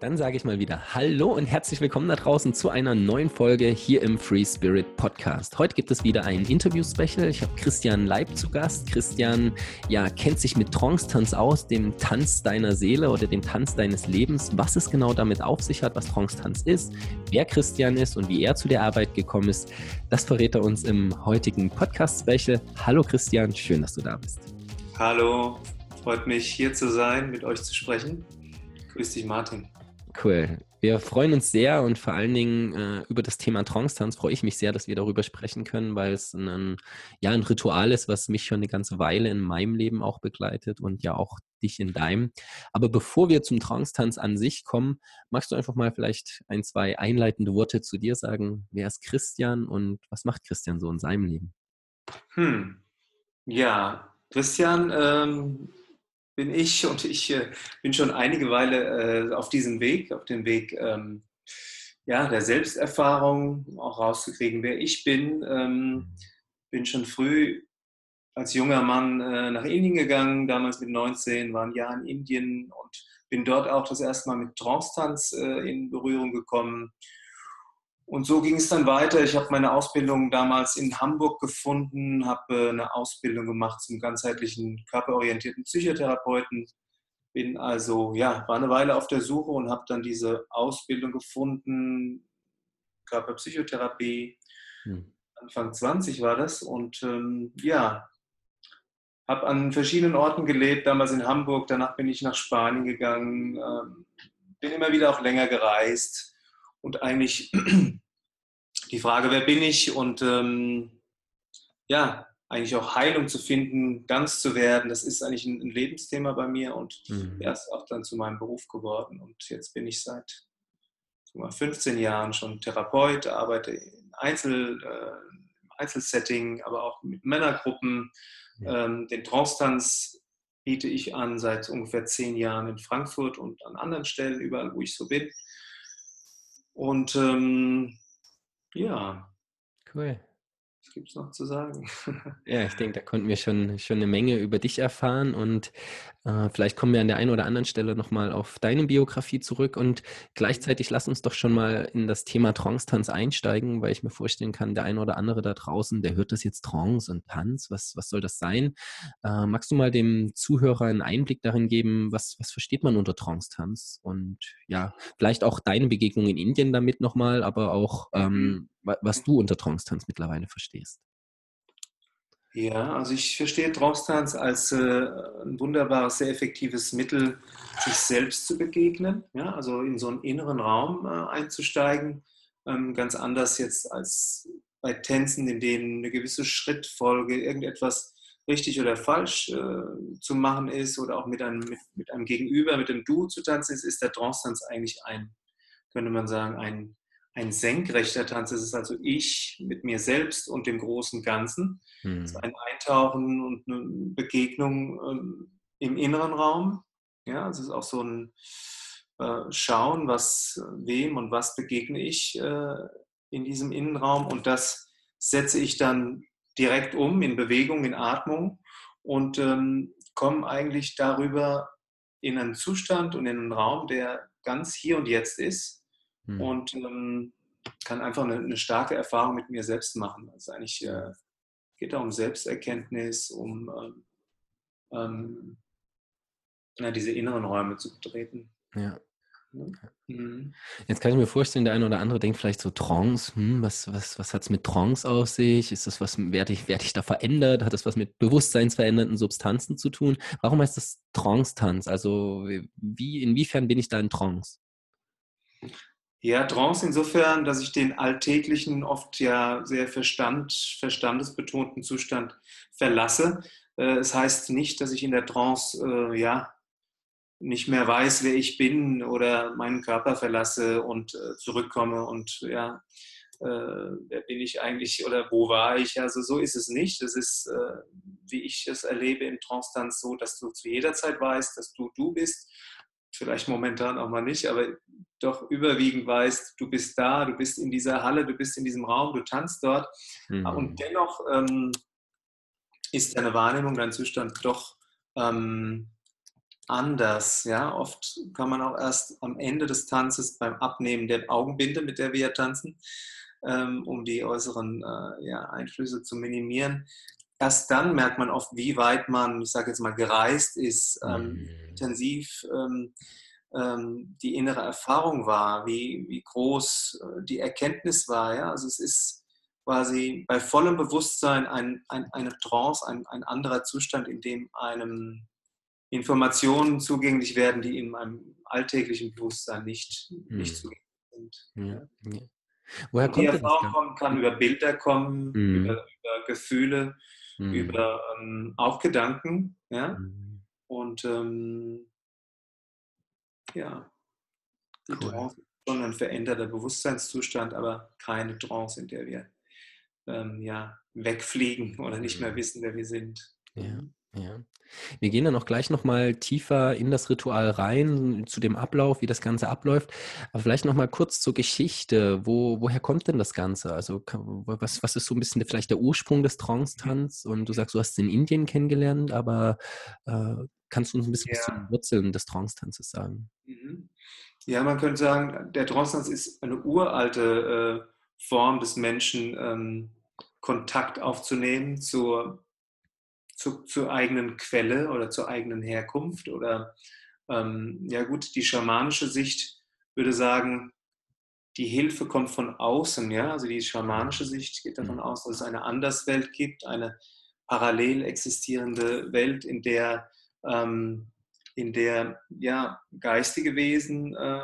Dann sage ich mal wieder Hallo und herzlich willkommen da draußen zu einer neuen Folge hier im Free Spirit Podcast. Heute gibt es wieder ein Interview-Special. Ich habe Christian Leib zu Gast. Christian ja, kennt sich mit Trance-Tanz aus, dem Tanz deiner Seele oder dem Tanz deines Lebens. Was es genau damit auf sich hat, was Trance-Tanz ist, wer Christian ist und wie er zu der Arbeit gekommen ist, das verrät er uns im heutigen Podcast-Special. Hallo Christian, schön, dass du da bist. Hallo, freut mich hier zu sein, mit euch zu sprechen. Grüß dich, Martin. Cool. Wir freuen uns sehr und vor allen Dingen äh, über das Thema Trance-Tanz freue ich mich sehr, dass wir darüber sprechen können, weil es ein, ja, ein Ritual ist, was mich schon eine ganze Weile in meinem Leben auch begleitet und ja auch dich in deinem. Aber bevor wir zum Trance-Tanz an sich kommen, magst du einfach mal vielleicht ein, zwei einleitende Worte zu dir sagen? Wer ist Christian und was macht Christian so in seinem Leben? Hm. Ja, Christian ähm, bin ich und ich äh, bin schon einige Weile äh, auf diesem Weg, auf dem Weg ähm, ja, der Selbsterfahrung, auch rauszukriegen, wer ich bin. Ähm, bin schon früh als junger Mann äh, nach Indien gegangen, damals mit 19, war ein Jahr in Indien und bin dort auch das erste Mal mit Trance-Tanz äh, in Berührung gekommen und so ging es dann weiter. Ich habe meine Ausbildung damals in Hamburg gefunden, habe äh, eine Ausbildung gemacht zum ganzheitlichen körperorientierten Psychotherapeuten. Bin also, ja, war eine Weile auf der Suche und habe dann diese Ausbildung gefunden, Körperpsychotherapie. Hm. Anfang 20 war das und ähm, ja, habe an verschiedenen Orten gelebt, damals in Hamburg, danach bin ich nach Spanien gegangen, ähm, bin immer wieder auch länger gereist und eigentlich die Frage, wer bin ich und ähm, ja, eigentlich auch Heilung zu finden, ganz zu werden, das ist eigentlich ein, ein Lebensthema bei mir und mhm. ist auch dann zu meinem Beruf geworden. Und jetzt bin ich seit mal, 15 Jahren schon Therapeut, arbeite in Einzel, äh, im Einzelsetting, aber auch mit Männergruppen. Ja. Ähm, den Trance-Tanz biete ich an seit ungefähr zehn Jahren in Frankfurt und an anderen Stellen, überall, wo ich so bin. Und ähm, ja. Cool. Was gibt es noch zu sagen? ja, ich denke, da konnten wir schon, schon eine Menge über dich erfahren und äh, vielleicht kommen wir an der einen oder anderen Stelle nochmal auf deine Biografie zurück und gleichzeitig lass uns doch schon mal in das Thema Trance-Tanz einsteigen, weil ich mir vorstellen kann, der eine oder andere da draußen, der hört das jetzt Trance und Tanz, was, was soll das sein? Äh, magst du mal dem Zuhörer einen Einblick darin geben, was, was versteht man unter Trance-Tanz und ja, vielleicht auch deine Begegnung in Indien damit nochmal, aber auch ähm, was du unter Trance-Tanz mittlerweile verstehst? Ja, also ich verstehe Trance-Tanz als äh, ein wunderbares, sehr effektives Mittel, sich selbst zu begegnen, ja, also in so einen inneren Raum äh, einzusteigen, ähm, ganz anders jetzt als bei Tänzen, in denen eine gewisse Schrittfolge, irgendetwas richtig oder falsch äh, zu machen ist oder auch mit einem, mit, mit einem Gegenüber, mit dem Du zu tanzen ist, ist der Trance-Tanz eigentlich ein, könnte man sagen, ein ein senkrechter Tanz. Es ist also ich mit mir selbst und dem großen Ganzen. Mhm. Es ist ein Eintauchen und eine Begegnung ähm, im inneren Raum. Ja, es ist auch so ein äh, Schauen, was wem und was begegne ich äh, in diesem Innenraum und das setze ich dann direkt um in Bewegung, in Atmung und ähm, komme eigentlich darüber in einen Zustand und in einen Raum, der ganz hier und jetzt ist hm. Und ähm, kann einfach eine, eine, starke Erfahrung mit mir selbst machen. Also eigentlich äh, geht da um Selbsterkenntnis, um ähm, ähm, ja, diese inneren Räume zu betreten. Ja. Mhm. Jetzt kann ich mir vorstellen, der eine oder andere denkt vielleicht so Trance, hm, was, was, was hat es mit Trance auf sich? Ist das was, werde ich, werde ich da verändert? Hat das was mit bewusstseinsverändernden Substanzen zu tun? Warum heißt das Trance-Tanz? Also wie, inwiefern bin ich da in Trance? Ja, Trance insofern, dass ich den alltäglichen, oft ja sehr verstand, verstandesbetonten Zustand verlasse. Äh, es heißt nicht, dass ich in der Trance äh, ja nicht mehr weiß, wer ich bin oder meinen Körper verlasse und äh, zurückkomme und ja, wer bin ich eigentlich oder wo war ich? Also so ist es nicht. Es ist, wie ich es erlebe im Trance-Tanz so, dass du zu jeder Zeit weißt, dass du du bist vielleicht momentan auch mal nicht, aber doch überwiegend weißt, du bist da, du bist in dieser Halle, du bist in diesem Raum, du tanzt dort. Mhm. Und dennoch ähm, ist deine Wahrnehmung, dein Zustand doch ähm, anders. Ja? Oft kann man auch erst am Ende des Tanzes beim Abnehmen der Augenbinde, mit der wir tanzen, ähm, um die äußeren äh, ja, Einflüsse zu minimieren. Erst dann merkt man oft, wie weit man, ich sage jetzt mal, gereist ist, ähm, mhm. intensiv ähm, ähm, die innere Erfahrung war, wie, wie groß äh, die Erkenntnis war. Ja? Also es ist quasi bei vollem Bewusstsein ein, ein, eine Trance, ein, ein anderer Zustand, in dem einem Informationen zugänglich werden, die in meinem alltäglichen Bewusstsein nicht, nicht hm. zugänglich sind. Ja. Ja. Woher kommt die Erfahrung kommen, kann über Bilder kommen, mhm. über, über, Gefühle, mhm. über ähm, auch Gedanken. Ja? Mhm. Und ähm, ja, die cool. Trance ist schon ein veränderter Bewusstseinszustand, aber keine Trance, in der wir ähm, ja, wegfliegen oder nicht mehr mhm. wissen, wer wir sind. Ja. Ja. Wir gehen dann auch gleich nochmal tiefer in das Ritual rein, zu dem Ablauf, wie das Ganze abläuft. Aber vielleicht nochmal kurz zur Geschichte. Wo, woher kommt denn das Ganze? Also was, was ist so ein bisschen vielleicht der Ursprung des Trance-Tanz? Und du sagst, du hast es in Indien kennengelernt, aber äh, kannst du uns ein bisschen ja. was zu den Wurzeln des Trance-Tanzes sagen? Mhm. Ja, man könnte sagen, der Trance-Tanz ist eine uralte äh, Form des Menschen, ähm, Kontakt aufzunehmen zur zu, zur eigenen Quelle oder zur eigenen Herkunft oder ähm, ja gut, die schamanische Sicht würde sagen, die Hilfe kommt von außen, ja, also die schamanische Sicht geht davon mhm. aus, dass es eine Anderswelt gibt, eine parallel existierende Welt, in der, ähm, in der ja, geistige Wesen äh,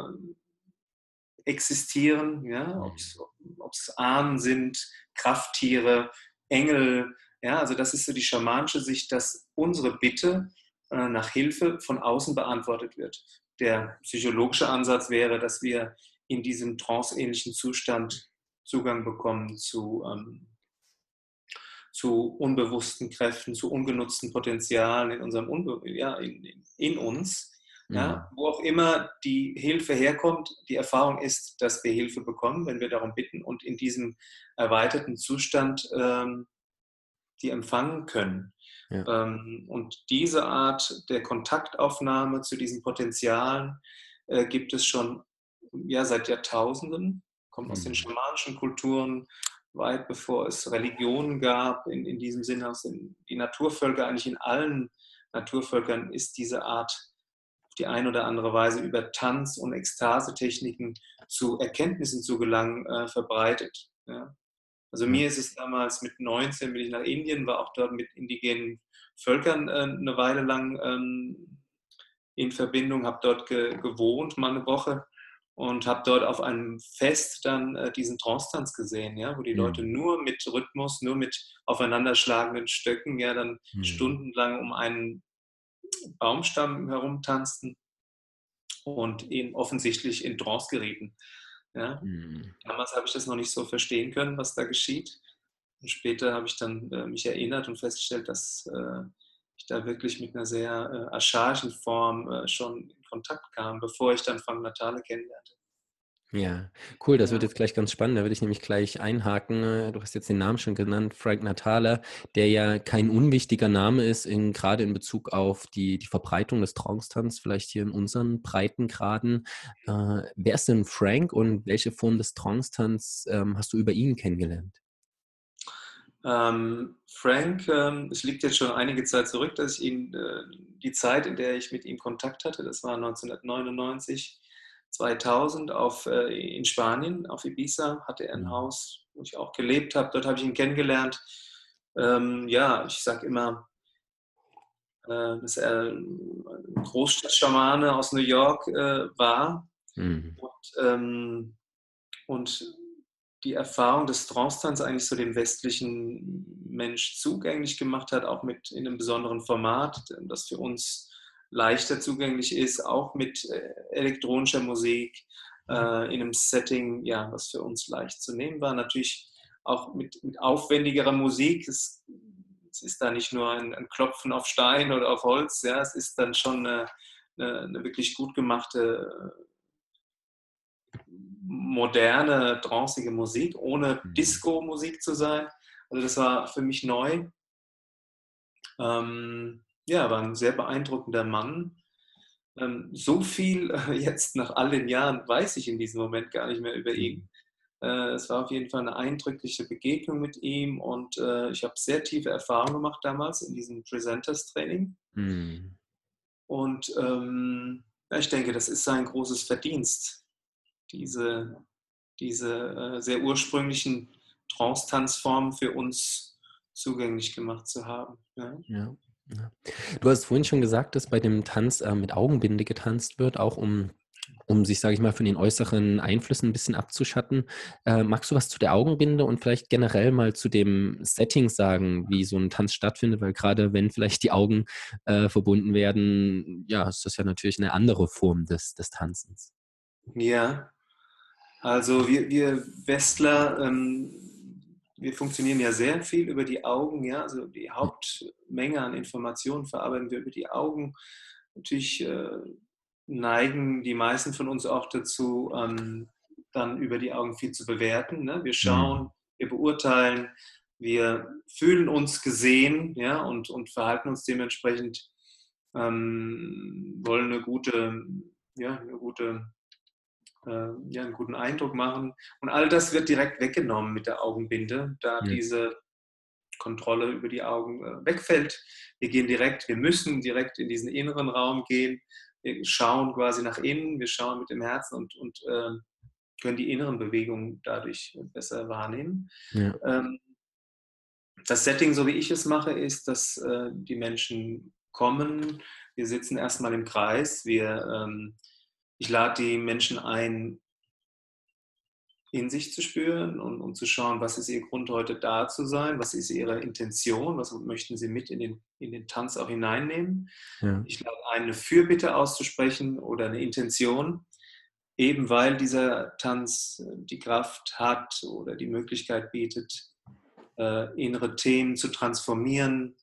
existieren, ja, ob es Ahnen sind, Krafttiere, Engel, ja, also das ist so die schamanische Sicht, dass unsere Bitte äh, nach Hilfe von außen beantwortet wird. Der psychologische Ansatz wäre, dass wir in diesem tranceähnlichen Zustand Zugang bekommen zu, ähm, zu unbewussten Kräften, zu ungenutzten Potenzialen in unserem Unbe ja, in, in uns. Ja, mhm. wo auch immer die Hilfe herkommt, die Erfahrung ist, dass wir Hilfe bekommen, wenn wir darum bitten und in diesem erweiterten Zustand ähm, die empfangen können. Ja. Ähm, und diese Art der Kontaktaufnahme zu diesen Potenzialen äh, gibt es schon ja, seit Jahrtausenden, kommt aus den mhm. schamanischen Kulturen, weit bevor es Religionen gab, in, in diesem Sinne aus den die Naturvölker, eigentlich in allen Naturvölkern ist diese Art auf die eine oder andere Weise über Tanz und Ekstasetechniken zu Erkenntnissen zu gelangen äh, verbreitet. Ja. Also mir ist es damals mit 19 bin ich nach Indien, war auch dort mit indigenen Völkern äh, eine Weile lang ähm, in Verbindung, habe dort ge gewohnt, mal eine Woche und habe dort auf einem Fest dann äh, diesen Trance-Tanz gesehen, ja, wo die mhm. Leute nur mit Rhythmus, nur mit aufeinanderschlagenden Stöcken, ja, dann mhm. stundenlang um einen Baumstamm herumtanzten und eben offensichtlich in Trance gerieten. Ja? Mhm. Damals habe ich das noch nicht so verstehen können, was da geschieht. Und später habe ich dann äh, mich erinnert und festgestellt, dass äh, ich da wirklich mit einer sehr äh, archaischen Form äh, schon in Kontakt kam, bevor ich dann Frank Natale kennenlernte. Ja, cool, das wird jetzt gleich ganz spannend. Da würde ich nämlich gleich einhaken. Äh, du hast jetzt den Namen schon genannt, Frank Natale, der ja kein unwichtiger Name ist, in, gerade in Bezug auf die, die Verbreitung des Trance-Tanz, vielleicht hier in unseren Breitengraden. Äh, wer ist denn Frank und welche Form des Trance-Tanz ähm, hast du über ihn kennengelernt? Ähm, Frank, ähm, es liegt jetzt schon einige Zeit zurück, dass ich ihn, äh, die Zeit, in der ich mit ihm Kontakt hatte, das war 1999, 2000 auf, äh, in Spanien, auf Ibiza, hatte er ein mhm. Haus, wo ich auch gelebt habe. Dort habe ich ihn kennengelernt. Ähm, ja, ich sage immer, äh, dass er ein Großstadtschamane aus New York äh, war. Mhm. Und, ähm, und, die Erfahrung des Trance-Tanz eigentlich so dem westlichen Mensch zugänglich gemacht hat, auch mit in einem besonderen Format, das für uns leichter zugänglich ist, auch mit äh, elektronischer Musik äh, in einem Setting, ja, was für uns leicht zu nehmen war. Natürlich auch mit, mit aufwendigerer Musik. Es, es ist da nicht nur ein, ein, Klopfen auf Stein oder auf Holz, ja, es ist dann schon eine, eine, eine wirklich gut gemachte moderne, trancige Musik, ohne mhm. Disco-Musik zu sein. Also das war für mich neu. Ähm, ja, war ein sehr beeindruckender Mann, Ähm, so viel äh, jetzt nach all den Jahren weiß ich in diesem Moment gar nicht mehr über ihn. Mhm. Äh, es war auf jeden Fall eine eindrückliche Begegnung mit ihm und äh, ich habe sehr tiefe Erfahrungen gemacht damals in diesem Presenters-Training. Mhm. Und ähm, ich denke, das ist sein großes Verdienst, diese, diese äh, sehr ursprünglichen Trance-Tanzformen für uns zugänglich gemacht zu haben. Ja. ja. Du hast vorhin schon gesagt, dass bei dem Tanz äh, mit Augenbinde getanzt wird, auch um, um sich, sage ich mal, von den äußeren Einflüssen ein bisschen abzuschatten. Äh, magst du was zu der Augenbinde und vielleicht generell mal zu dem Setting sagen, wie so ein Tanz stattfindet? Weil gerade wenn vielleicht die Augen äh, verbunden werden, ja, ist das ja natürlich eine andere Form des, des Tanzens. Ja, also wir, wir Westler ähm, wir funktionieren ja sehr viel über die Augen, ja, also die Hauptmenge an Informationen verarbeiten wir über die Augen. Natürlich äh, neigen die meisten von uns auch dazu, ähm, dann über die Augen viel zu bewerten. Ne? Wir schauen, mhm. wir beurteilen, wir fühlen uns gesehen, ja, und, und verhalten uns dementsprechend, ähm, wollen eine gute, ja, eine gute äh, ja, einen guten Eindruck machen. Und all das wird direkt weggenommen mit der Augenbinde, da ja. diese Kontrolle über die Augen äh, wegfällt. Wir gehen direkt, wir müssen direkt in diesen inneren Raum gehen. Wir schauen quasi nach innen, wir schauen mit dem Herzen und, und äh, können die inneren Bewegungen dadurch besser wahrnehmen. Ja. Ähm, das Setting, so wie ich es mache, ist, dass äh, die Menschen kommen. Wir sitzen erstmal im Kreis. Wir ähm, ich lade die Menschen ein, in sich zu spüren und, und zu schauen, was ist ihr Grund heute da zu sein, was ist ihre Intention, was möchten sie mit in den, in den Tanz auch hineinnehmen. Ja. Ich lade ein, eine Fürbitte auszusprechen oder eine Intention, eben weil dieser Tanz die Kraft hat oder die Möglichkeit bietet, äh, innere Themen zu transformieren,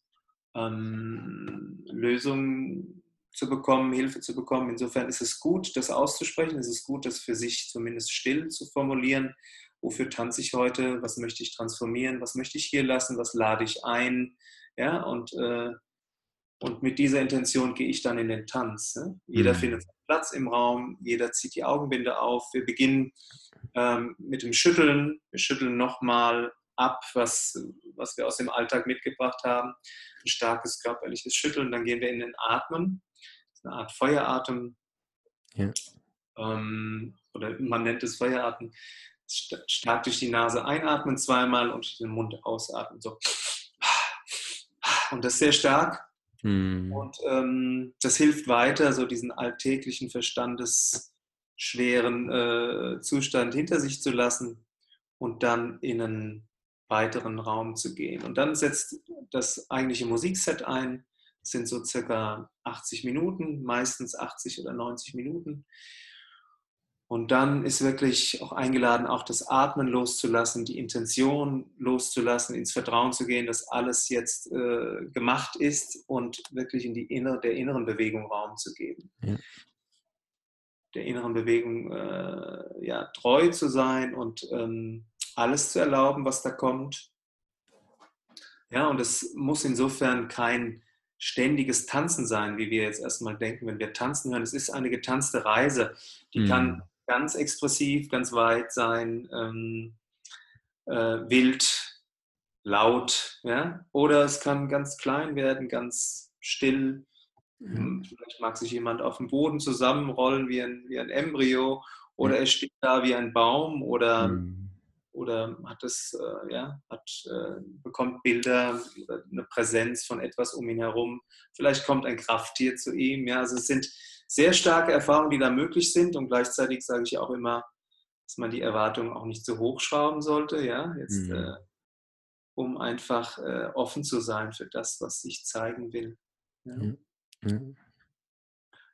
ähm, Lösungen zu bekommen, Hilfe zu bekommen. Insofern ist es gut, das auszusprechen. Es ist gut, das für sich zumindest still zu formulieren. Wofür tanze ich heute? Was möchte ich transformieren? Was möchte ich hier lassen? Was lade ich ein? Ja, und, äh, und mit dieser Intention gehe ich dann in den Tanz. Ne? Jeder mhm. findet Platz im Raum, jeder zieht die Augenbinde auf. Wir beginnen ähm, mit dem Schütteln. Wir schütteln nochmal ab, was, was wir aus dem Alltag mitgebracht haben. Ein starkes körperliches Schütteln. Dann gehen wir in den Atmen eine Art Feueratem. Ja. Ähm, oder man nennt es Feueratem. Stark durch die Nase einatmen zweimal und den Mund ausatmen. So. Und das sehr stark. Mhm. Und ähm, das hilft weiter, so diesen alltäglichen verstandesschweren äh, Zustand hinter sich zu lassen und dann in einen weiteren Raum zu gehen. Und dann setzt das eigentliche Musikset ein sind so circa 80 Minuten, meistens 80 oder 90 Minuten. Und dann ist wirklich auch eingeladen, auch das Atmen loszulassen, die Intention loszulassen, ins Vertrauen zu gehen, dass alles jetzt äh, gemacht ist und wirklich in die inner, der inneren Bewegung Raum zu geben. Ja. Der inneren Bewegung äh, ja, treu zu sein und ähm, alles zu erlauben, was da kommt. Ja, und es muss insofern kein ständiges Tanzen sein, wie wir jetzt erstmal denken, wenn wir tanzen hören. Es ist eine getanzte Reise. Die mhm. kann ganz expressiv, ganz weit sein, ähm, äh, wild, laut, ja? oder es kann ganz klein werden, ganz still. Mhm. Vielleicht mag sich jemand auf dem Boden zusammenrollen wie ein, wie ein Embryo oder er steht da wie ein Baum oder mhm oder hat es, äh, ja, hat, äh, bekommt Bilder eine Präsenz von etwas um ihn herum. Vielleicht kommt ein Krafttier zu ihm. Ja, also es sind sehr starke Erfahrungen, die da möglich sind und gleichzeitig sage ich auch immer, dass man die Erwartungen auch nicht zu hoch schrauben sollte, ja, jetzt, mhm. äh, um einfach äh, offen zu sein für das, was sich zeigen will. Ja. Mhm.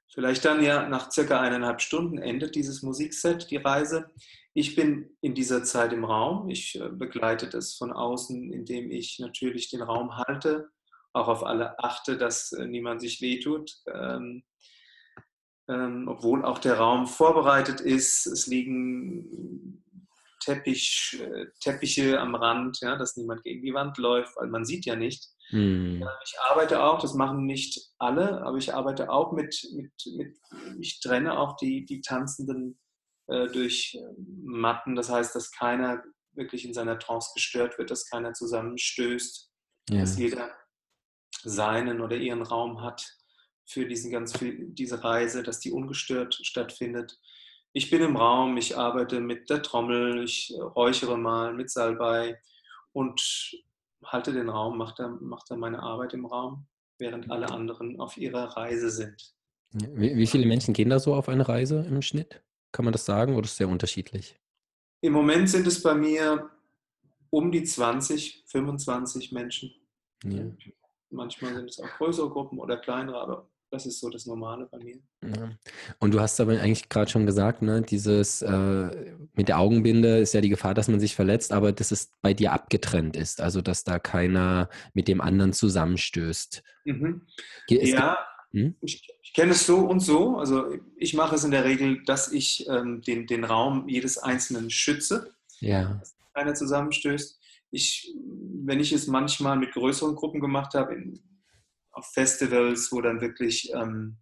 Vielleicht dann ja nach circa eineinhalb Stunden endet dieses Musikset, die Reise. Ich bin in dieser Zeit im Raum. Ich äh, begleite das von außen, indem ich natürlich den Raum halte, auch auf alle achte, dass äh, niemand sich wehtut. Ähm, ähm, obwohl auch der Raum vorbereitet ist. Es liegen Teppich, äh, Teppiche am Rand, ja, dass niemand gegen die Wand läuft, weil man sieht ja nicht. Mhm. Ich arbeite auch, das machen nicht alle, aber ich arbeite auch mit, mit, mit ich trenne auch die, die Tanzenden äh, durch äh, Matten. Das heißt, dass keiner wirklich in seiner Trance gestört wird, dass keiner zusammenstößt, ja. dass jeder seinen oder ihren Raum hat für diesen ganz, für diese Reise, dass die ungestört stattfindet. Ich bin im Raum, ich arbeite mit der Trommel, ich räuchere mal mit Salbei und halte den Raum, mache da, mach da meine Arbeit im Raum, während alle anderen auf ihrer Reise sind. Wie, wie viele Menschen gehen da so auf eine Reise im Schnitt? Kann man das sagen oder ist es sehr unterschiedlich? Im Moment sind es bei mir um die 20, 25 Menschen. Ja. Manchmal sind es auch größere Gruppen oder kleinere, aber das ist so das Normale bei mir. Ja. Und du hast aber eigentlich gerade schon gesagt, ne, dieses äh, mit der Augenbinde ist ja die Gefahr, dass man sich verletzt, aber dass es bei dir abgetrennt ist, also dass da keiner mit dem anderen zusammenstößt. Mhm. Ja, hm? ich, ich kenne es so und so. Also ich mache es in der Regel, dass ich ähm, den, den Raum jedes Einzelnen schütze, ja. dass keiner zusammenstößt. Ich, wenn ich es manchmal mit größeren Gruppen gemacht habe, in, auf Festivals, wo dann wirklich ähm,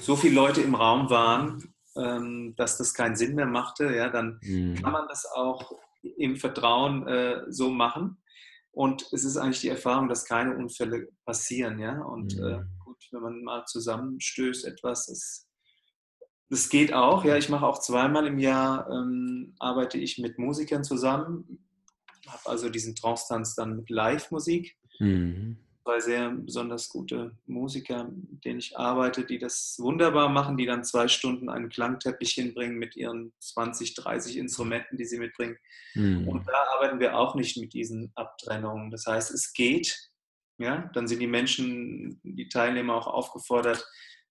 so viele Leute im Raum waren, ähm, dass das keinen Sinn mehr machte, ja, dann mhm. kann man das auch im Vertrauen äh, so machen. Und es ist eigentlich die Erfahrung, dass keine Unfälle passieren, ja. Und äh, mhm. äh, gut, wenn man mal zusammenstößt, etwas, das, das geht auch. Ja, ich mache auch zweimal im Jahr, ähm, arbeite ich mit Musikern zusammen, habe also diesen Trance-Tanz dann mit Live-Musik. Mhm zwei sehr besonders gute Musiker, mit denen ich arbeite, die das wunderbar machen, die dann zwei Stunden einen Klangteppich hinbringen mit ihren 20, 30 Instrumenten, die sie mitbringen. Mhm. Und da arbeiten wir auch nicht mit diesen Abtrennungen. Das heißt, es geht. Ja, dann sind die Menschen, die Teilnehmer auch aufgefordert,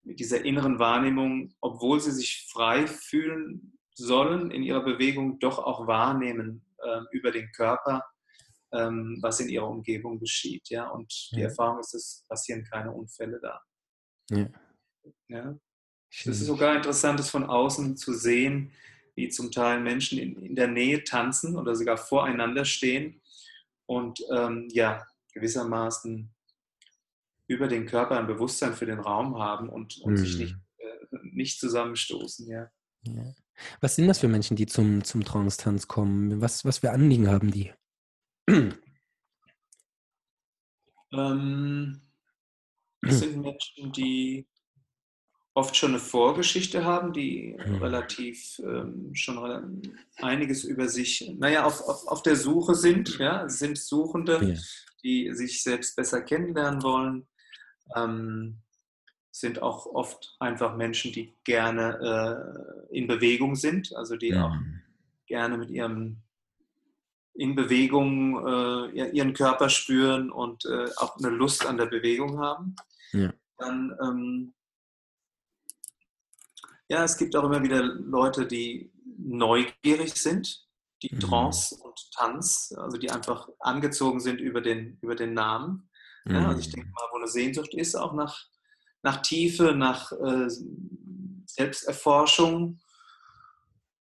mit dieser inneren Wahrnehmung, obwohl sie sich frei fühlen sollen in ihrer Bewegung, doch auch wahrnehmen äh, über den Körper ähm, was in ihrer Umgebung geschieht. Ja? Und die ja. Erfahrung ist, es passieren keine Unfälle da. Ja. ja? Es ist sogar interessant, es von außen zu sehen, wie zum Teil Menschen in, in der Nähe tanzen oder sogar voreinander stehen und ähm, ja, gewissermaßen über den Körper ein Bewusstsein für den Raum haben und, und mhm. sich nicht, äh, nicht zusammenstoßen. Ja. ja. Was sind das für Menschen, die zum, zum Trance-Tanz kommen? Was, was für Anliegen haben die? Ähm, das sind Menschen, die oft schon eine Vorgeschichte haben, die mhm. relativ ähm, schon einiges über sich, naja, auf, auf, auf der Suche sind, ja, sind Suchende, ja. die sich selbst besser kennenlernen wollen, ähm, sind auch oft einfach Menschen, die gerne äh, in Bewegung sind, also die mhm. auch gerne mit ihrem in Bewegung äh, ihren Körper spüren und äh, auch eine Lust an der Bewegung haben. Ja. Dann, ähm, ja, es gibt auch immer wieder Leute, die neugierig sind, die mhm. Trance und Tanz, also die einfach angezogen sind über den, über den Namen. Mhm. Ja, also ich denke mal, wo eine Sehnsucht ist, auch nach, nach Tiefe, nach äh, Selbsterforschung.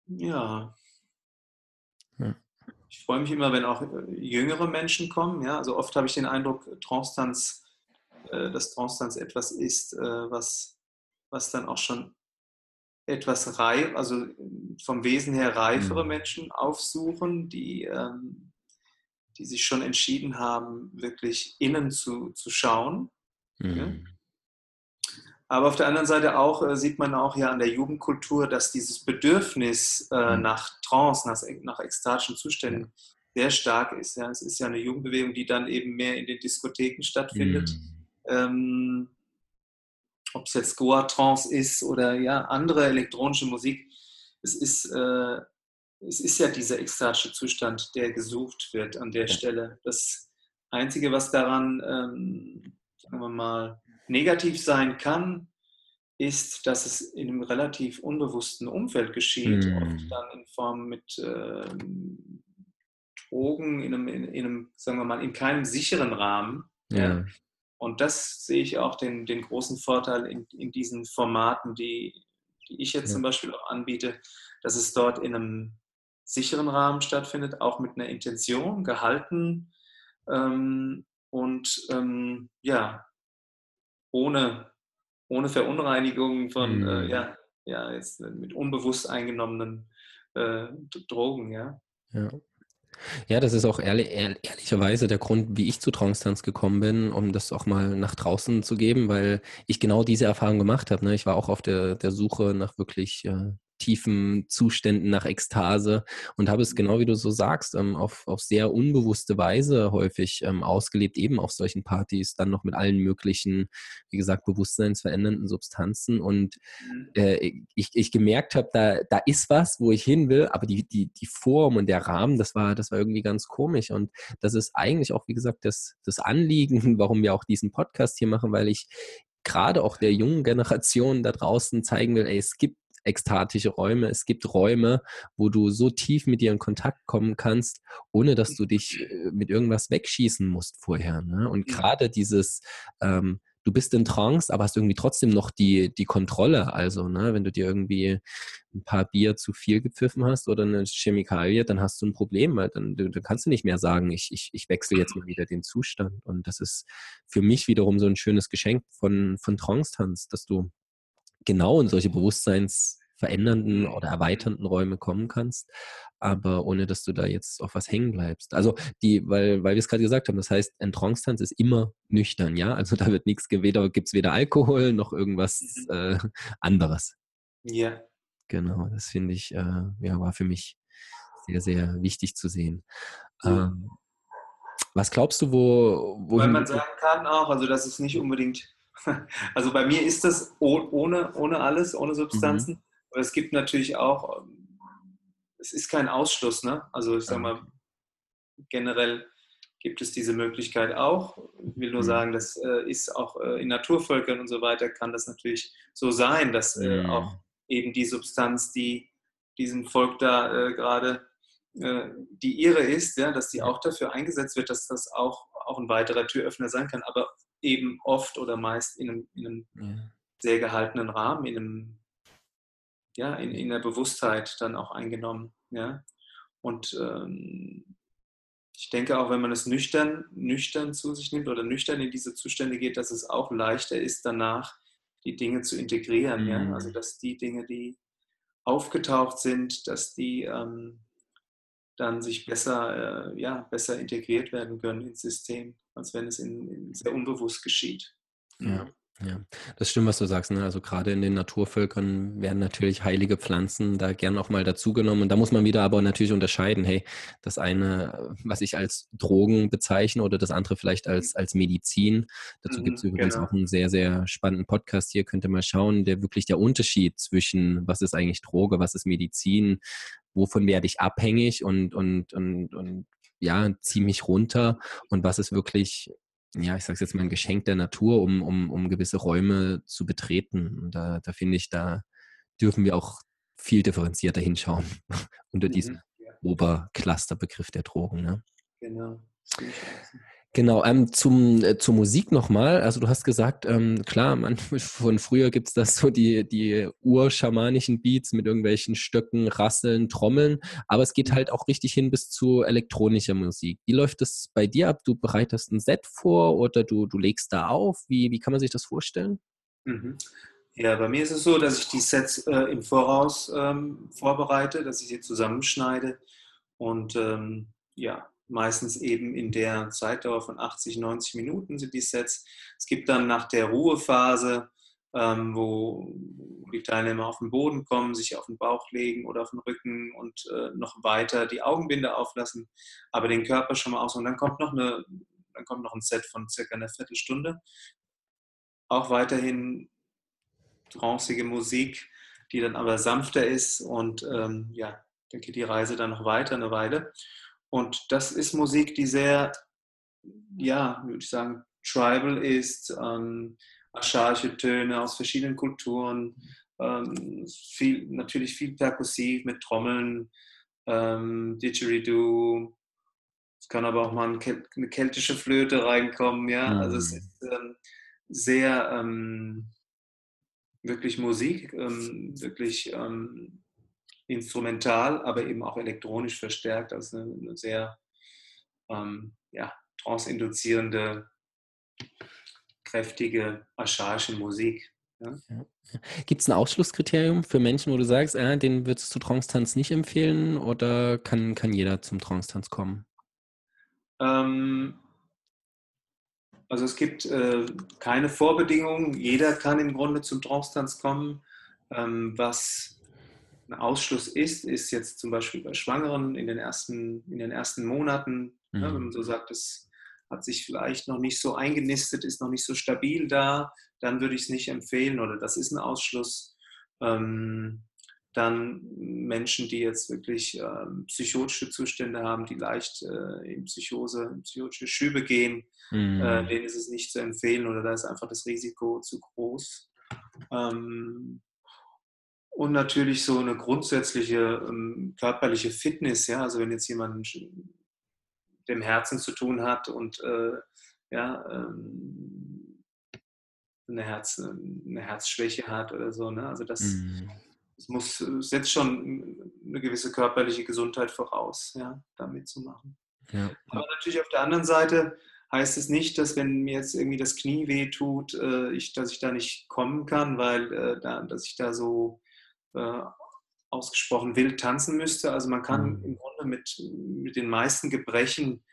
Ja, freue mich immer, wenn auch äh, jüngere Menschen kommen. Ja? Also oft habe ich den Eindruck, Trance-Tanz, äh, dass Trance-Tanz etwas ist, äh, was, was dann auch schon etwas reif, also vom Wesen her reifere mhm. Menschen aufsuchen, die, ähm, die sich schon entschieden haben, wirklich innen zu, zu schauen. Mhm. Aber auf der anderen Seite auch äh, sieht man auch ja an der Jugendkultur, dass dieses Bedürfnis äh, mhm. nach Trance, nach, nach ekstatischen Zuständen sehr stark ist. Ja. Es ist ja eine Jugendbewegung, die dann eben mehr in den Diskotheken stattfindet. Mhm. Ähm, Ob es jetzt Goa-Trance ist oder ja, andere elektronische Musik. Es ist, äh, es ist ja dieser ekstatische Zustand, der gesucht wird an der ja. Stelle. Das Einzige, was daran, ähm, sagen wir mal, negativ sein kann, ist, dass es in einem relativ unbewussten Umfeld geschieht, mm. oft dann in Form mit äh, Drogen, in einem, in, in, einem, sagen wir mal, in keinem sicheren Rahmen. Ja. Und das sehe ich auch den, den großen Vorteil in, in diesen Formaten, die, die ich jetzt ja. zum Beispiel auch anbiete, dass es dort in einem sicheren Rahmen stattfindet, auch mit einer Intention, gehalten, ähm, und ähm, ja, ohne, ohne Verunreinigung von, äh, Mhm. ja, ja, jetzt mit unbewusst eingenommenen äh, Drogen, ja. Ja. Ja, das ist auch ehrlich, ehr ehrlicherweise der Grund, wie ich zu Trance-Tanz gekommen bin, um das auch mal nach draußen zu geben, weil ich genau diese Erfahrung gemacht habe, ne? Ich war auch auf der der Suche nach wirklich, äh, tiefen Zuständen, nach Ekstase und habe es genau wie du so sagst, ähm, auf auf sehr unbewusste Weise häufig, ähm, ausgelebt, eben auf solchen Partys, dann noch mit allen möglichen, wie gesagt, bewusstseinsverändernden Substanzen und Mhm. äh, ich, ich gemerkt habe, da, da ist was, wo ich hin will, aber die, die, die Form und der Rahmen, das war, das war irgendwie ganz komisch. Und das ist eigentlich auch, wie gesagt, das, das Anliegen, warum wir auch diesen Podcast hier machen, weil ich gerade auch der jungen Generation da draußen zeigen will, ey, es gibt ekstatische Räume, es gibt Räume, wo du so tief mit dir in Kontakt kommen kannst, ohne dass du dich äh, mit irgendwas wegschießen musst vorher. Ne? Und gerade dieses, ähm, du bist in Trance, aber hast irgendwie trotzdem noch die, die Kontrolle. Also, ne, wenn du dir irgendwie ein paar Bier zu viel gepfiffen hast oder eine Chemikalie, dann hast du ein Problem, weil dann, dann kannst du nicht mehr sagen, ich, ich, ich wechsle jetzt mal wieder den Zustand. Und das ist für mich wiederum so ein schönes Geschenk von, von Trance-Tanz, dass du genau in solche bewusstseinsverändernden oder erweiternden Räume kommen kannst, aber ohne dass du da jetzt auf was hängen bleibst. Also die, weil, weil wir es gerade gesagt haben, das heißt, ein Trance-Tanz ist immer nüchtern, ja. Also da wird nichts, weder gibt es weder Alkohol noch irgendwas Mhm. äh, anderes. Ja. Genau, das finde ich, äh, ja, war für mich sehr, sehr wichtig zu sehen. Ähm, was glaubst du, wo, Weil man sagen kann auch, also das ist nicht unbedingt, also bei mir ist das oh- ohne, ohne alles, ohne Substanzen, aber es gibt natürlich auch, ähm, es ist kein Ausschluss, ne? Also ich sage mal, generell gibt es diese Möglichkeit auch. Ich will nur Mhm. sagen, das äh, ist auch äh, in Naturvölkern und so weiter, kann das natürlich so sein, dass Mhm. auch eben die Substanz, die diesem Volk da äh, gerade äh, die ihre ist, ja, dass die auch dafür eingesetzt wird, dass das auch, auch ein weiterer Türöffner sein kann, aber eben oft oder meist in einem, in einem ja. sehr gehaltenen Rahmen, in einem, ja, in, in der Bewusstheit dann auch eingenommen, ja. Und ähm, ich denke auch, wenn man es nüchtern, nüchtern zu sich nimmt oder nüchtern in diese Zustände geht, dass es auch leichter ist, danach die Dinge zu integrieren, ja. Mhm. Also dass die Dinge, die aufgetaucht sind, dass die ähm, dann sich besser, äh, ja, besser integriert werden können ins System, als wenn es in, in sehr unbewusst geschieht. Ja, ja, das stimmt, was du sagst. Ne? Also gerade in den Naturvölkern werden natürlich heilige Pflanzen da gern auch mal dazugenommen. Und da muss man wieder aber natürlich unterscheiden, hey, das eine, was ich als Drogen bezeichne oder das andere vielleicht als, als Medizin. Dazu gibt es Mhm, übrigens genau. auch einen sehr, sehr spannenden Podcast hier, könnt ihr mal schauen, der wirklich der Unterschied zwischen, was ist eigentlich Droge, was ist Medizin, wovon werde ich abhängig und, und, und, und ja, ziehe mich runter und was ist wirklich ja, ich sage jetzt mal, ein Geschenk der Natur, um, um, um gewisse Räume zu betreten. Und da, da finde ich, da dürfen wir auch viel differenzierter hinschauen unter diesem Mhm, ja, Oberclusterbegriff der Drogen. Ne? genau. Genau, ähm, zum, äh, zur Musik nochmal. Also du hast gesagt, ähm, klar, man, von früher gibt es das so die, die urschamanischen Beats mit irgendwelchen Stöcken, Rasseln, Trommeln, aber es geht halt auch richtig hin bis zu elektronischer Musik. Wie läuft das bei dir ab? Du bereitest ein Set vor oder du, du legst da auf? Wie, wie kann man sich das vorstellen? Mhm. Ja, bei mir ist es so, dass ich die Sets äh, im Voraus ähm, vorbereite, dass ich sie zusammenschneide und ähm, ja, meistens eben in der Zeitdauer von 80, 90 Minuten sind die Sets. Es gibt dann nach der Ruhephase, ähm, wo die Teilnehmer auf den Boden kommen, sich auf den Bauch legen oder auf den Rücken und äh, noch weiter die Augenbinde auflassen, aber den Körper schon mal aus. Und dann kommt noch, eine, dann kommt noch ein Set von circa einer Viertelstunde. Auch weiterhin trancige Musik, die dann aber sanfter ist und ähm, ja, dann geht die Reise dann noch weiter eine Weile. Und das ist Musik, die sehr, ja, würde ich sagen, tribal ist, ähm, archaische Töne aus verschiedenen Kulturen, ähm, viel, natürlich viel perkussiv mit Trommeln, ähm, Didgeridoo. Es kann aber auch mal eine keltische Flöte reinkommen, ja. Also es Mhm. ist ähm, sehr ähm, wirklich Musik, ähm, wirklich ähm, instrumental, aber eben auch elektronisch verstärkt. Also eine, eine sehr ähm, ja, trance-induzierende, kräftige, archaische Musik. Ja. Gibt es ein Ausschlusskriterium für Menschen, wo du sagst, äh, den würdest du Trance-Tanz nicht empfehlen oder kann, kann jeder zum Trance-Tanz kommen? Ähm, also es gibt äh, keine Vorbedingungen. Jeder kann im Grunde zum Trance-Tanz kommen. Ähm, was ein Ausschluss ist, ist jetzt zum Beispiel bei Schwangeren in den ersten, in den ersten Monaten, mhm. ne, wenn man so sagt, das hat sich vielleicht noch nicht so eingenistet, ist noch nicht so stabil da, dann würde ich es nicht empfehlen oder das ist ein Ausschluss. Ähm, dann Menschen, die jetzt wirklich äh, psychotische Zustände haben, die leicht äh, in Psychose, in psychotische Schübe gehen, mhm. äh, denen ist es nicht zu empfehlen oder da ist einfach das Risiko zu groß. Ähm, und natürlich so eine grundsätzliche ähm, körperliche Fitness, ja, also wenn jetzt jemand mit dem Herzen zu tun hat und äh, ja, ähm, eine, Herz, eine Herzschwäche hat oder so, ne? also das, mhm es muss, setzt schon eine gewisse körperliche Gesundheit voraus, ja, da mitzumachen. Ja. Aber natürlich auf der anderen Seite heißt es nicht, dass wenn mir jetzt irgendwie das Knie weh tut, äh, ich, dass ich da nicht kommen kann, weil äh, da, dass ich da so äh, ausgesprochen wild tanzen müsste. Also man kann mhm. im Grunde mit, mit den meisten Gebrechen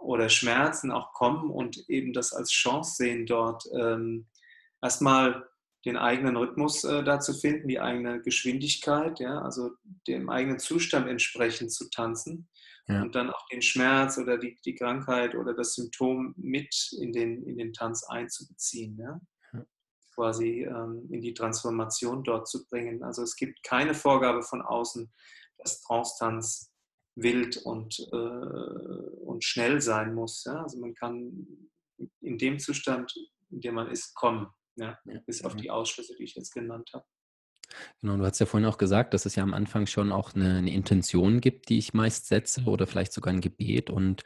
oder Schmerzen auch kommen und eben das als Chance sehen, dort ähm, erstmal den eigenen Rhythmus äh, da zu finden, die eigene Geschwindigkeit, ja, also dem eigenen Zustand entsprechend zu tanzen ja. und dann auch den Schmerz oder die, die Krankheit oder das Symptom mit in den, in den Tanz einzubeziehen, ja. Quasi ähm, in die Transformation dort zu bringen. Also es gibt keine Vorgabe von außen, dass Trance-Tanz wild und, äh, und schnell sein muss. Ja? Also man kann in dem Zustand, in dem man ist, kommen. Ja, bis auf die Ausschlüsse, die ich jetzt genannt habe. Genau, du hast ja vorhin auch gesagt, dass es ja am Anfang schon auch eine, eine Intention gibt, die ich meist setze oder vielleicht sogar ein Gebet. Und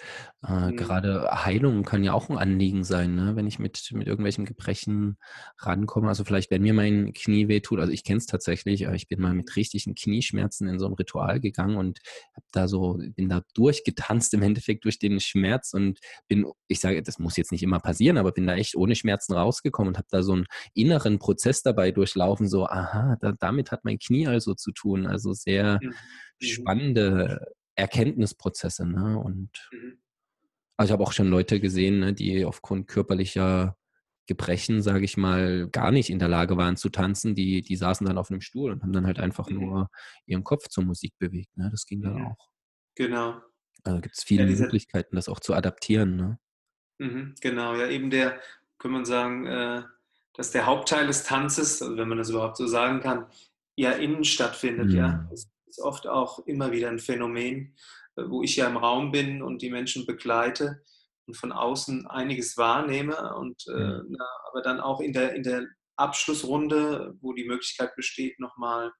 äh, mhm. gerade Heilung kann ja auch ein Anliegen sein, ne? wenn ich mit, mit irgendwelchen Gebrechen rankomme. Also vielleicht, wenn mir mein Knie wehtut, also ich kenne es tatsächlich, ich bin mal mit richtigen Knieschmerzen in so ein Ritual gegangen und habe da so, bin da durchgetanzt im Endeffekt durch den Schmerz und bin, ich sage, das muss jetzt nicht immer passieren, aber bin da echt ohne Schmerzen rausgekommen und habe da so einen inneren Prozess dabei durchlaufen, so, aha, da damit hat mein Knie also zu tun. Also sehr mhm. spannende Erkenntnisprozesse. Ne? Und mhm. also ich habe auch schon Leute gesehen, ne, die aufgrund körperlicher Gebrechen, sage ich mal, gar nicht in der Lage waren zu tanzen. Die, die saßen dann auf einem Stuhl und haben dann halt einfach mhm. nur ihren Kopf zur Musik bewegt. Ne? Das ging dann mhm. auch. Genau. Also gibt es viele ja, Möglichkeiten, das auch zu adaptieren. Ne? Mhm, genau, ja, eben der, kann man sagen, äh, dass der Hauptteil des Tanzes, also wenn man das überhaupt so sagen kann, ja innen stattfindet. Mhm. Ja, das ist oft auch immer wieder ein Phänomen, äh, wo ich ja im Raum bin und die Menschen begleite und von außen einiges wahrnehme und äh, mhm. na, aber dann auch in der in der Abschlussrunde, wo die Möglichkeit besteht, nochmal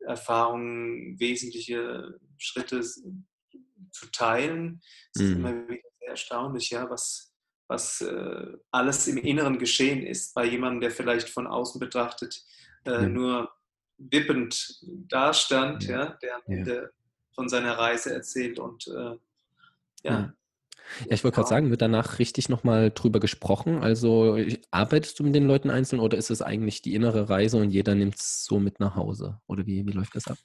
Erfahrungen, wesentliche Schritte zu teilen, ist mhm. immer wieder sehr erstaunlich, ja, was was äh, alles im Inneren geschehen ist bei jemandem, der vielleicht von außen betrachtet äh, mhm. nur wippend dastand, ja, ja der am Ende von seiner Reise erzählt und äh, ja. Ja, ich wollte gerade sagen, wird danach richtig nochmal drüber gesprochen? Also arbeitest du mit den Leuten einzeln oder ist es eigentlich die innere Reise und jeder nimmt es so mit nach Hause? Oder wie, wie läuft das ab?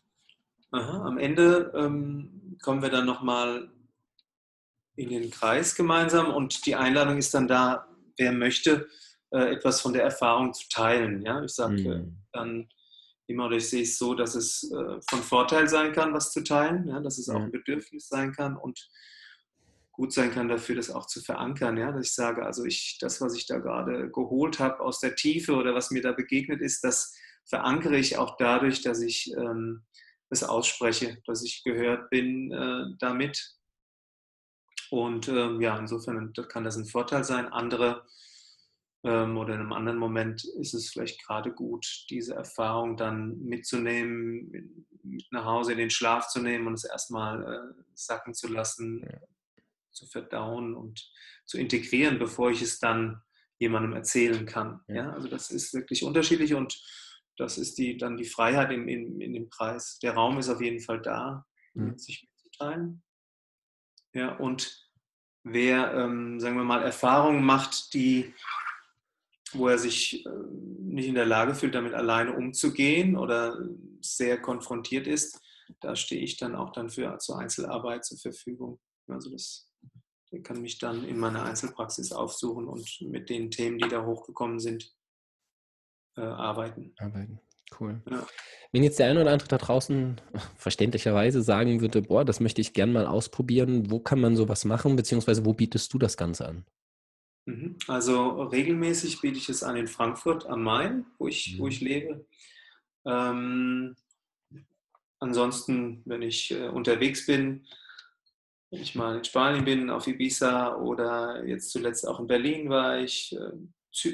Aha, am Ende ähm, kommen wir dann nochmal in den Kreis gemeinsam und die Einladung ist dann da, wer möchte, äh, etwas von der Erfahrung zu teilen. Ja? Ich sage mhm. dann immer oder ich sehe es so, dass es äh, von Vorteil sein kann, was zu teilen, ja? dass es auch ein Bedürfnis sein kann und gut sein kann dafür, das auch zu verankern. Ja? Dass ich sage, also ich, das, was ich da gerade geholt habe aus der Tiefe oder was mir da begegnet ist, das verankere ich auch dadurch, dass ich ähm, es ausspreche, dass ich gehört bin äh, damit und ähm, ja, insofern kann das ein Vorteil sein. Andere ähm, oder in einem anderen Moment ist es vielleicht gerade gut, diese Erfahrung dann mitzunehmen, mit nach Hause in den Schlaf zu nehmen und es erstmal äh, sacken zu lassen, ja. zu verdauen und zu integrieren, bevor ich es dann jemandem erzählen kann. Ja. ja. also das ist wirklich unterschiedlich und das ist die, dann die Freiheit in, in, in dem Kreis. Der Raum ist auf jeden Fall da, ja. sich mitzuteilen. Ja, und wer, ähm, sagen wir mal, Erfahrungen macht, die, wo er sich äh, nicht in der Lage fühlt, damit alleine umzugehen oder sehr konfrontiert ist, da stehe ich dann auch dann für zur Einzelarbeit zur Verfügung. Also das der kann mich dann in meiner Einzelpraxis aufsuchen und mit den Themen, die da hochgekommen sind, äh, arbeiten. Arbeiten. Cool. Ja. Wenn jetzt der eine oder andere da draußen verständlicherweise sagen würde, boah, das möchte ich gern mal ausprobieren, wo kann man sowas machen, beziehungsweise wo bietest du das Ganze an? Mhm. Also regelmäßig biete ich es an in Frankfurt am Main, wo ich, mhm. wo ich lebe. Ähm, ansonsten, wenn ich äh, unterwegs bin, wenn ich mal in Spanien bin, auf Ibiza oder jetzt zuletzt auch in Berlin war ich, äh,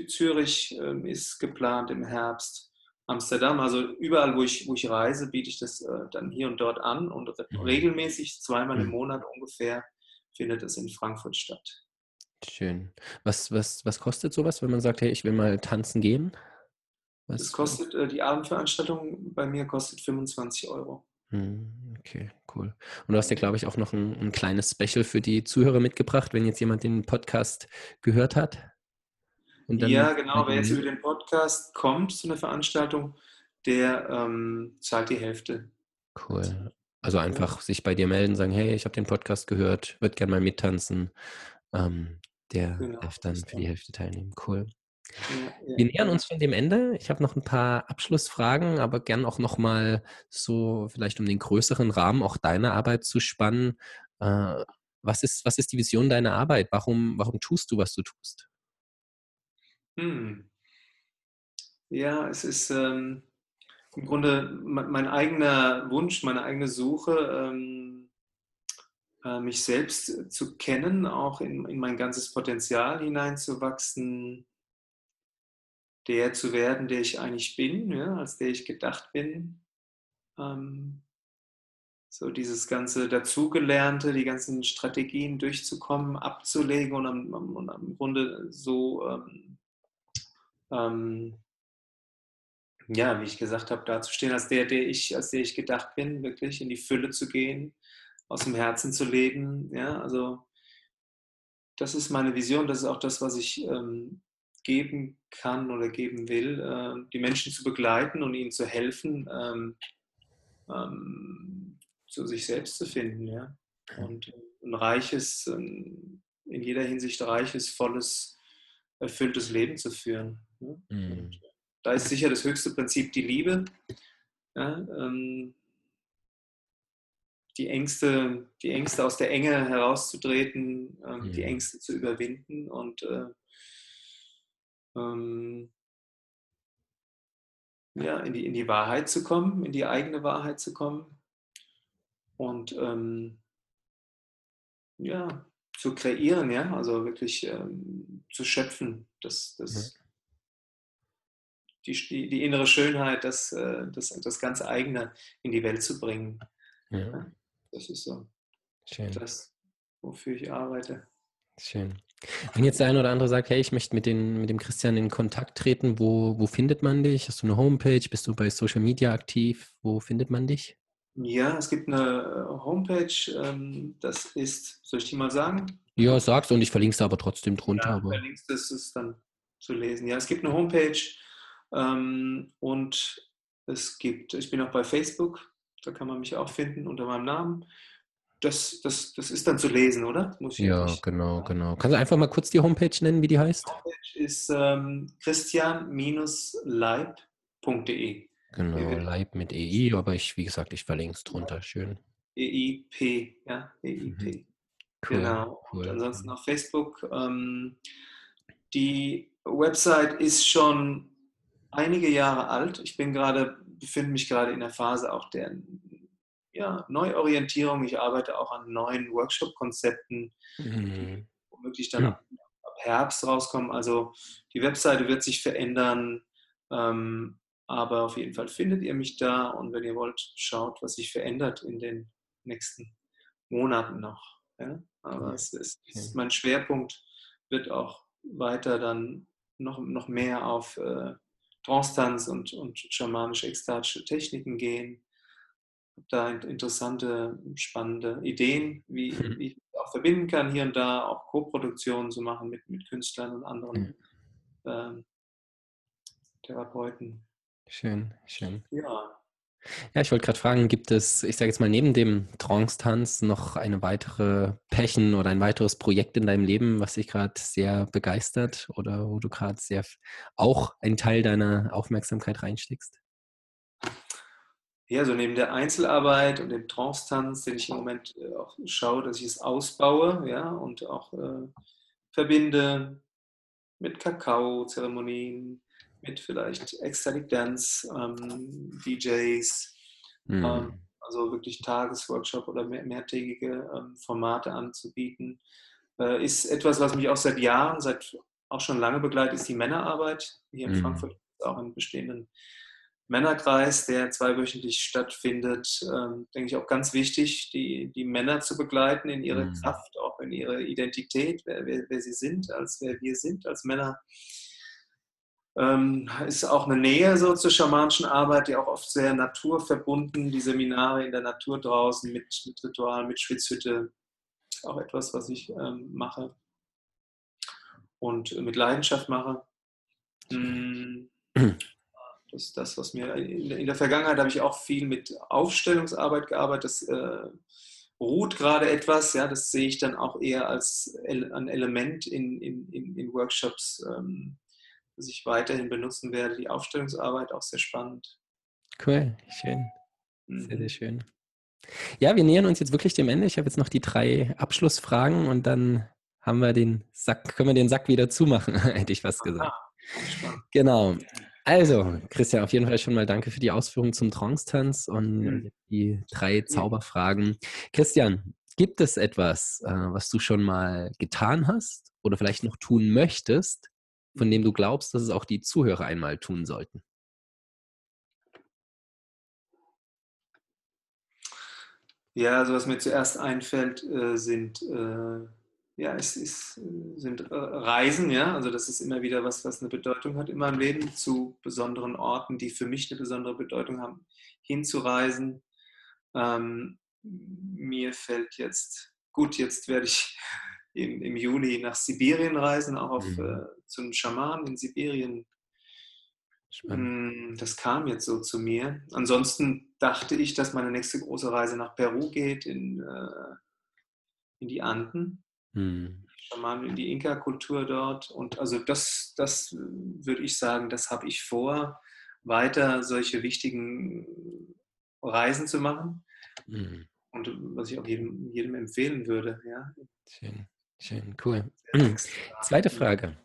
Zürich ähm, ist geplant im Herbst. Amsterdam, also überall, wo ich, wo ich reise, biete ich das äh, dann hier und dort an und mhm. regelmäßig, zweimal im mhm. Monat ungefähr, findet es in Frankfurt statt. Schön. Was, was, was kostet sowas, wenn man sagt, hey, ich will mal tanzen gehen? Was? Das kostet, äh, die Abendveranstaltung bei mir kostet 25 Euro. Hm, okay, cool. Und du hast ja, glaube ich, auch noch ein, ein kleines Special für die Zuhörer mitgebracht, wenn jetzt jemand den Podcast gehört hat ja, genau. Wer jetzt über den Podcast kommt zu einer Veranstaltung, der ähm, zahlt die Hälfte. Cool. Also einfach ja. sich bei dir melden, sagen, hey, ich habe den Podcast gehört, würde gerne mal mittanzen. Ähm, der genau, darf dann für die Hälfte teilnehmen. Cool. Ja, Wir nähern uns von dem Ende. Ich habe noch ein paar Abschlussfragen, aber gern auch nochmal so, vielleicht um den größeren Rahmen auch deiner Arbeit zu spannen. Äh, was, ist, was ist die Vision deiner Arbeit? Warum, warum tust du, was du tust? Hm. Ja, es ist ähm, im Grunde mein eigener Wunsch, meine eigene Suche, ähm, äh, mich selbst zu kennen, auch in, in mein ganzes Potenzial hineinzuwachsen, der zu werden, der ich eigentlich bin, ja, als der ich gedacht bin. Ähm, so dieses ganze Dazugelernte, die ganzen Strategien durchzukommen, abzulegen und am, am, am Grunde so ähm, ähm, ja, wie ich gesagt habe, dazustehen als der, der ich, als der ich gedacht bin, wirklich in die Fülle zu gehen, aus dem Herzen zu leben. Ja, also das ist meine Vision, das ist auch das, was ich ähm, geben kann oder geben will, äh, die Menschen zu begleiten und ihnen zu helfen, ähm, ähm, zu sich selbst zu finden. Ja? Und ein reiches, in jeder Hinsicht reiches, volles, erfülltes Leben zu führen. Ne? Mhm. Da ist sicher das höchste Prinzip die Liebe. Ja, ähm, die Ängste, die Ängste aus der Enge herauszutreten, ähm, mhm. die Ängste zu überwinden und äh, ähm, ja, in, die, in die Wahrheit zu kommen, in die eigene Wahrheit zu kommen und ähm, ja, zu kreieren, ja, also wirklich ähm, zu schöpfen, das, das, mhm die, die, innere Schönheit, das, äh, das, das ganz eigene in die Welt zu bringen. Ja. Das ist so Schön. das, wofür ich arbeite. Schön. Wenn jetzt der eine oder andere sagt, hey, ich möchte mit, den, mit dem Christian in Kontakt treten, wo, wo findet man dich? Hast du eine Homepage? Bist du bei Social Media aktiv? Wo findet man dich? Ja, es gibt eine äh, Homepage, ähm, das ist, soll ich die mal sagen? Ja, sag's und ich verlinke es aber trotzdem drunter. Ja, verlinkst es ist dann zu lesen. Ja, es gibt eine Homepage, ähm, und es gibt, ich bin auch bei Facebook, da kann man mich auch finden unter meinem Namen. Das, das, das ist dann zu lesen, oder? ja, nicht, genau, genau. Kannst du einfach mal kurz die Homepage nennen, wie die heißt? Die Homepage ist ähm, christian-leib.de. Genau, Leib mit EI, aber ich, wie gesagt, ich verlinke es drunter. Schön. EIP, ja, EIP. Mhm. Cool, genau. Cool. Und ansonsten auf Facebook. Ähm, die Website ist schon einige Jahre alt. Ich bin gerade, befinde mich gerade in der Phase auch der ja, Neuorientierung. Ich arbeite auch an neuen Workshop-Konzepten, mhm. womöglich dann ja. ab, ab, Herbst rauskommen. Also die Webseite wird sich verändern, ähm, aber auf jeden Fall findet ihr mich da und wenn ihr wollt, schaut, was sich verändert in den nächsten Monaten noch. Ja? Aber es ist, ist, mein Schwerpunkt wird auch weiter dann noch, noch mehr auf äh, Trance-Tanz und, und schamanische ekstatische Techniken gehen. habe da interessante, spannende Ideen, wie, Mhm. wie ich auch verbinden kann, hier und da auch Co-Produktionen zu machen mit, mit Künstlern und anderen ähm, Therapeuten. Schön, schön. Ja, Ja, ich wollte gerade fragen, gibt es, ich sage jetzt mal, neben dem Trance-Tanz noch eine weitere Passion oder ein weiteres Projekt in deinem Leben, was dich gerade sehr begeistert oder wo du gerade sehr auch einen Teil deiner Aufmerksamkeit reinsteckst? Ja, so neben der Einzelarbeit und dem Trance-Tanz, den ich im Moment äh, auch schaue, dass ich es ausbaue, ja, und auch äh, verbinde mit Kakao-Zeremonien, mit vielleicht Ecstatic Dance, ähm, DJs, Hm. ähm, also wirklich Tagesworkshop oder mehr, mehrtägige ähm, Formate anzubieten, äh, ist etwas, was mich auch seit Jahren, seit auch schon lange begleitet, ist die Männerarbeit. Hier in Mhm. Frankfurt gibt es auch einen bestehenden Männerkreis, der zweiwöchentlich stattfindet, ähm, denke ich auch ganz wichtig, die, die Männer zu begleiten in ihre Mhm. Kraft, auch in ihre Identität, wer, wer, wer sie sind, als wer wir sind als Männer. Ähm, ist auch eine Nähe so zur schamanischen Arbeit, die auch oft sehr naturverbunden, die Seminare in der Natur draußen mit, mit Ritualen, mit Schwitzhütte, auch etwas, was ich ähm, mache und mit Leidenschaft mache. Mm, Das ist das, was mir in der Vergangenheit habe ich auch viel mit Aufstellungsarbeit gearbeitet. Das äh, ruht gerade etwas, ja, das sehe ich dann auch eher als ein Element in, in, in, in Workshops, ähm, das ich weiterhin benutzen werde. Die Aufstellungsarbeit auch sehr spannend. Cool, schön. Sehr, sehr Mhm. schön. Ja, wir nähern uns jetzt wirklich dem Ende. Ich habe jetzt noch die drei Abschlussfragen und dann haben wir den Sack, können wir den Sack wieder zumachen, hätte ich fast gesagt. Genau. Also, Christian, auf jeden Fall schon mal danke für die Ausführungen zum Trance-Tanz und Mhm. die drei Zauberfragen. Christian, gibt es etwas, äh, was du schon mal getan hast oder vielleicht noch tun möchtest, von dem du glaubst, dass es auch die Zuhörer einmal tun sollten? Ja, also was mir zuerst einfällt, äh, sind, äh, ja, es ist, sind äh, Reisen, ja, also das ist immer wieder was, was eine Bedeutung hat in meinem Leben, zu besonderen Orten, die für mich eine besondere Bedeutung haben, hinzureisen. Ähm, mir fällt jetzt, gut, jetzt werde ich im, im Juli nach Sibirien reisen, auch auf, Mhm. äh, zu einem Schaman in Sibirien. Spannend. Mm, Das kam jetzt so zu mir. Ansonsten dachte ich, dass meine nächste große Reise nach Peru geht, in, äh, in die Anden, Hm. Schamanen, in die Inka-Kultur dort. Und also das, das würde ich sagen, das habe ich vor, weiter solche wichtigen Reisen zu machen. Hm. Und was ich auch jedem, jedem empfehlen würde. Ja. Schön, schön, cool. Zweite Frage.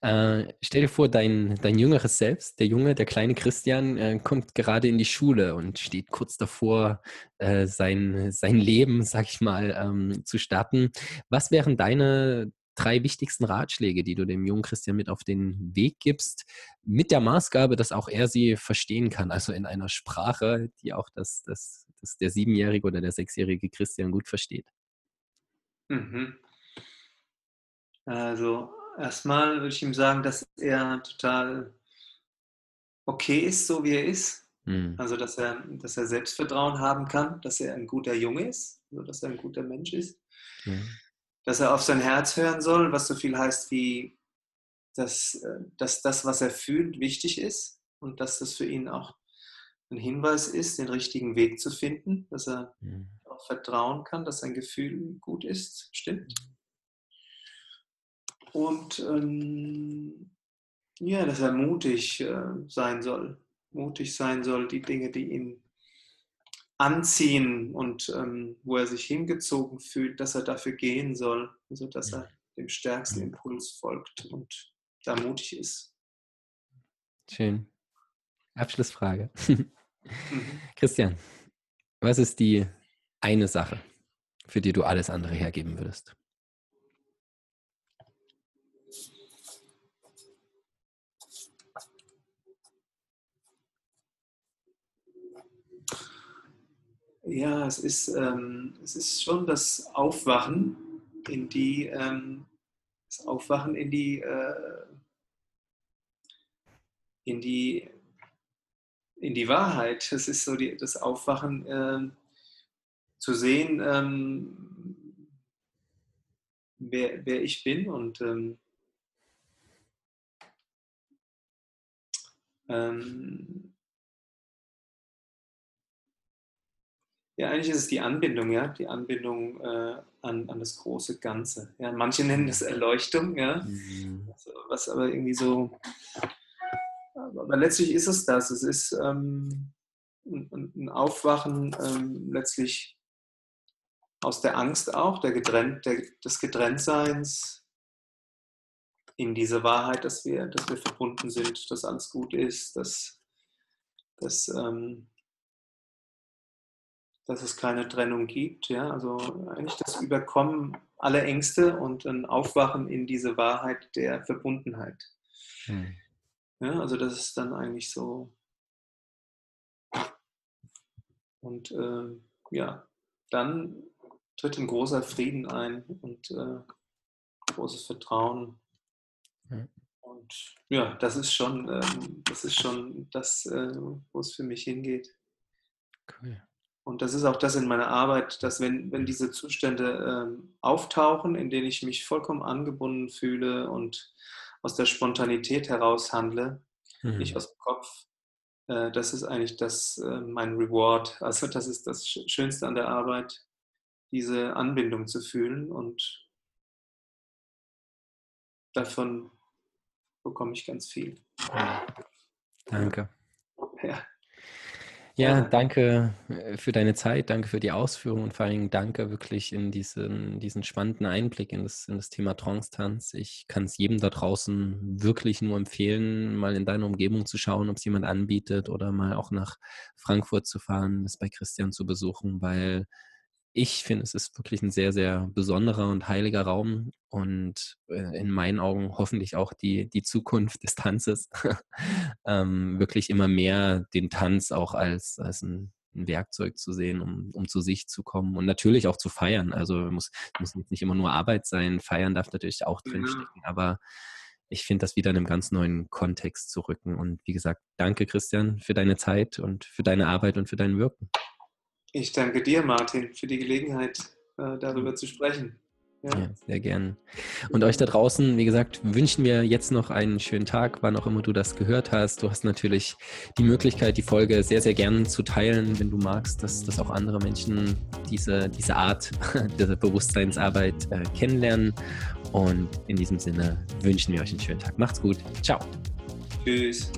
Äh, stell dir vor, dein, dein jüngeres Selbst, der Junge, der kleine Christian, äh, kommt gerade in die Schule und steht kurz davor, äh, sein, sein Leben, sag ich mal, ähm, zu starten. Was wären deine drei wichtigsten Ratschläge, die du dem jungen Christian mit auf den Weg gibst, mit der Maßgabe, dass auch er sie verstehen kann, also in einer Sprache, die auch das, das, das der siebenjährige oder der sechsjährige Christian gut versteht? Mhm. Also erstmal würde ich ihm sagen, dass er total okay ist, so wie er ist. Hm. Also dass er, dass er Selbstvertrauen haben kann, dass er ein guter Junge ist, also dass er ein guter Mensch ist. Ja. Dass er auf sein Herz hören soll, was so viel heißt wie, dass, dass das, was er fühlt, wichtig ist und dass das für ihn auch ein Hinweis ist, den richtigen Weg zu finden, dass er Hm. auch vertrauen kann, dass sein Gefühl gut ist, stimmt. Und ähm, ja, dass er mutig äh, sein soll. Mutig sein soll, die Dinge, die ihn anziehen und ähm, wo er sich hingezogen fühlt, dass er dafür gehen soll. Also dass er dem stärksten Impuls folgt und da mutig ist. Schön. Abschlussfrage. Mhm. Christian, was ist die eine Sache, für die du alles andere hergeben würdest? Ja, es ist, ähm, es ist schon das Aufwachen in die, ähm, das Aufwachen in die, äh, in die, in die Wahrheit. Das ist so die, das Aufwachen, äh, zu sehen, ähm, wer, wer ich bin und ähm, ja, eigentlich ist es die Anbindung, ja, die Anbindung äh, an, an das große Ganze. Ja, manche nennen das Erleuchtung, ja, mhm. was aber irgendwie so aber letztlich ist es das. Es ist ähm, ein, ein, Aufwachen ähm, letztlich aus der Angst auch, der Getrennt, der, des Getrenntseins in diese Wahrheit, dass wir, dass wir verbunden sind, dass alles gut ist, dass, dass, ähm, dass es keine Trennung gibt. Ja? Also eigentlich das Überkommen aller Ängste und ein Aufwachen in diese Wahrheit der Verbundenheit. Hm. Ja, also das ist dann eigentlich so. Und äh, ja, dann tritt ein großer Frieden ein und äh, großes Vertrauen. Ja. Und ja, das ist schon, ähm, das ist schon das, äh, wo es für mich hingeht. Cool. Und das ist auch das in meiner Arbeit, dass wenn, wenn diese Zustände ähm, auftauchen, in denen ich mich vollkommen angebunden fühle und aus der Spontanität heraus handle, mhm. nicht aus dem Kopf. Äh, das ist eigentlich das, äh, mein Reward. Also das ist das Schönste an der Arbeit, diese Anbindung zu fühlen und davon bekomme ich ganz viel. Danke. Ja. Ja, danke äh, für deine Zeit, danke für die Ausführungen und vor allem danke wirklich in diesen, diesen spannenden Einblick in das, in das Thema Trance-Tanz. Ich kann es jedem da draußen wirklich nur empfehlen, mal in deiner Umgebung zu schauen, ob es jemand anbietet oder mal auch nach Frankfurt zu fahren, das bei Christian zu besuchen, weil ich finde, es ist wirklich ein sehr, sehr besonderer und heiliger Raum und äh, in meinen Augen hoffentlich auch die, die Zukunft des Tanzes. ähm, wirklich immer mehr den Tanz auch als, als ein, ein Werkzeug zu sehen, um, um zu sich zu kommen und natürlich auch zu feiern. Also muss, muss nicht immer nur Arbeit sein. Feiern darf natürlich auch drinstecken, ja. aber ich finde das wieder in einem ganz neuen Kontext zu rücken. Und wie gesagt, danke Christian für deine Zeit und für deine Arbeit und für dein Wirken. Ich danke dir, Martin, für die Gelegenheit, äh, darüber zu sprechen. Ja. ja. sehr gern. Und euch da draußen, wie gesagt, wünschen wir jetzt noch einen schönen Tag, wann auch immer du das gehört hast. Du hast natürlich die Möglichkeit, die Folge sehr, sehr gern zu teilen, wenn du magst, dass, dass auch andere Menschen diese, diese Art der Bewusstseinsarbeit äh, kennenlernen. Und in diesem Sinne wünschen wir euch einen schönen Tag. Macht's gut. Ciao. Tschüss.